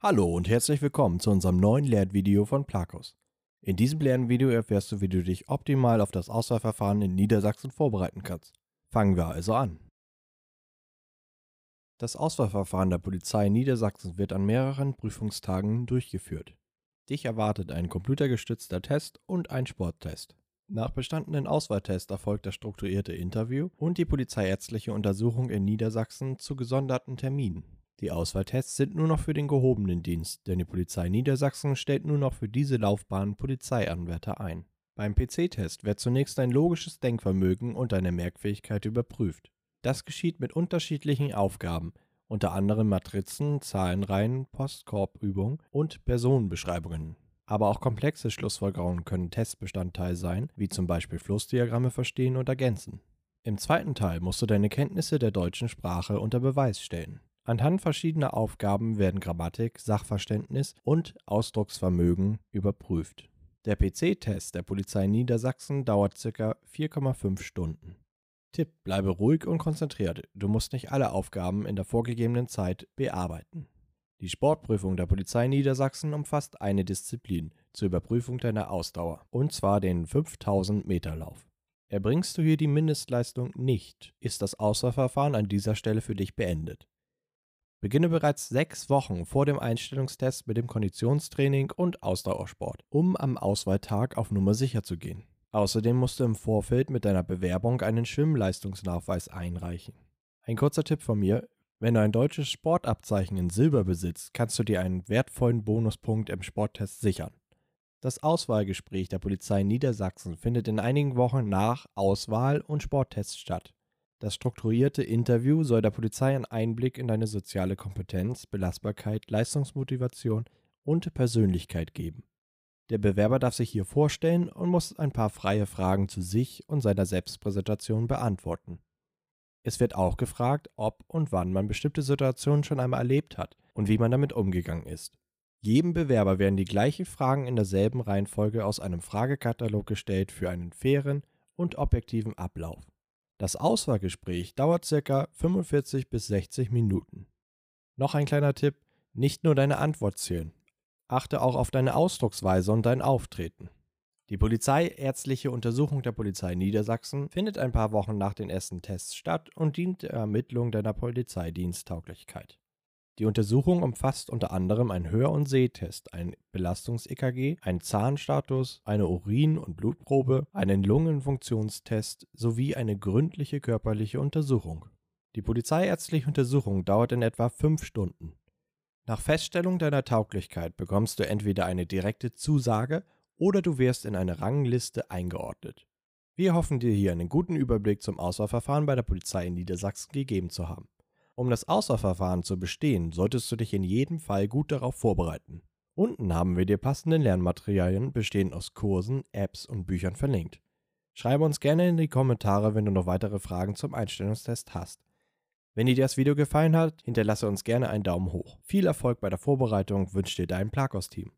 Hallo und herzlich willkommen zu unserem neuen Lernvideo von Plakus. In diesem Lernvideo erfährst du, wie du dich optimal auf das Auswahlverfahren in Niedersachsen vorbereiten kannst. Fangen wir also an. Das Auswahlverfahren der Polizei Niedersachsen wird an mehreren Prüfungstagen durchgeführt. Dich erwartet ein computergestützter Test und ein Sporttest. Nach bestandenen Auswahltests erfolgt das strukturierte Interview und die polizeiärztliche Untersuchung in Niedersachsen zu gesonderten Terminen. Die Auswahltests sind nur noch für den gehobenen Dienst, denn die Polizei Niedersachsen stellt nur noch für diese Laufbahn Polizeianwärter ein. Beim PC-Test wird zunächst dein logisches Denkvermögen und deine Merkfähigkeit überprüft. Das geschieht mit unterschiedlichen Aufgaben, unter anderem Matrizen, Zahlenreihen, Postkorbübungen und Personenbeschreibungen. Aber auch komplexe Schlussfolgerungen können Testbestandteil sein, wie zum Beispiel Flussdiagramme verstehen und ergänzen. Im zweiten Teil musst du deine Kenntnisse der deutschen Sprache unter Beweis stellen. Anhand verschiedener Aufgaben werden Grammatik, Sachverständnis und Ausdrucksvermögen überprüft. Der PC-Test der Polizei Niedersachsen dauert ca. 4,5 Stunden. Tipp: Bleibe ruhig und konzentriert. Du musst nicht alle Aufgaben in der vorgegebenen Zeit bearbeiten. Die Sportprüfung der Polizei Niedersachsen umfasst eine Disziplin zur Überprüfung deiner Ausdauer, und zwar den 5000 Meter Lauf. Erbringst du hier die Mindestleistung nicht, ist das Auswahlverfahren an dieser Stelle für dich beendet. Beginne bereits sechs Wochen vor dem Einstellungstest mit dem Konditionstraining und Ausdauersport, um am Auswahltag auf Nummer sicher zu gehen. Außerdem musst du im Vorfeld mit deiner Bewerbung einen Schwimmleistungsnachweis einreichen. Ein kurzer Tipp von mir, wenn du ein deutsches Sportabzeichen in Silber besitzt, kannst du dir einen wertvollen Bonuspunkt im Sporttest sichern. Das Auswahlgespräch der Polizei Niedersachsen findet in einigen Wochen nach Auswahl- und Sporttest statt. Das strukturierte Interview soll der Polizei einen Einblick in deine soziale Kompetenz, Belastbarkeit, Leistungsmotivation und Persönlichkeit geben. Der Bewerber darf sich hier vorstellen und muss ein paar freie Fragen zu sich und seiner Selbstpräsentation beantworten. Es wird auch gefragt, ob und wann man bestimmte Situationen schon einmal erlebt hat und wie man damit umgegangen ist. Jedem Bewerber werden die gleichen Fragen in derselben Reihenfolge aus einem Fragekatalog gestellt für einen fairen und objektiven Ablauf. Das Auswahlgespräch dauert ca. 45 bis 60 Minuten. Noch ein kleiner Tipp, nicht nur deine Antwort zählen. Achte auch auf deine Ausdrucksweise und dein Auftreten. Die polizeiärztliche Untersuchung der Polizei Niedersachsen findet ein paar Wochen nach den ersten Tests statt und dient der Ermittlung deiner Polizeidiensttauglichkeit. Die Untersuchung umfasst unter anderem einen Hör- und Sehtest, ein Belastungs-EKG, einen Zahnstatus, eine Urin- und Blutprobe, einen Lungenfunktionstest sowie eine gründliche körperliche Untersuchung. Die polizeiärztliche Untersuchung dauert in etwa fünf Stunden. Nach Feststellung deiner Tauglichkeit bekommst du entweder eine direkte Zusage oder du wirst in eine Rangliste eingeordnet. Wir hoffen dir hier einen guten Überblick zum Auswahlverfahren bei der Polizei in Niedersachsen gegeben zu haben. Um das Auswahlverfahren zu bestehen, solltest du dich in jedem Fall gut darauf vorbereiten. Unten haben wir dir passende Lernmaterialien bestehend aus Kursen, Apps und Büchern verlinkt. Schreibe uns gerne in die Kommentare, wenn du noch weitere Fragen zum Einstellungstest hast. Wenn dir das Video gefallen hat, hinterlasse uns gerne einen Daumen hoch. Viel Erfolg bei der Vorbereitung wünscht dir dein Plakos-Team.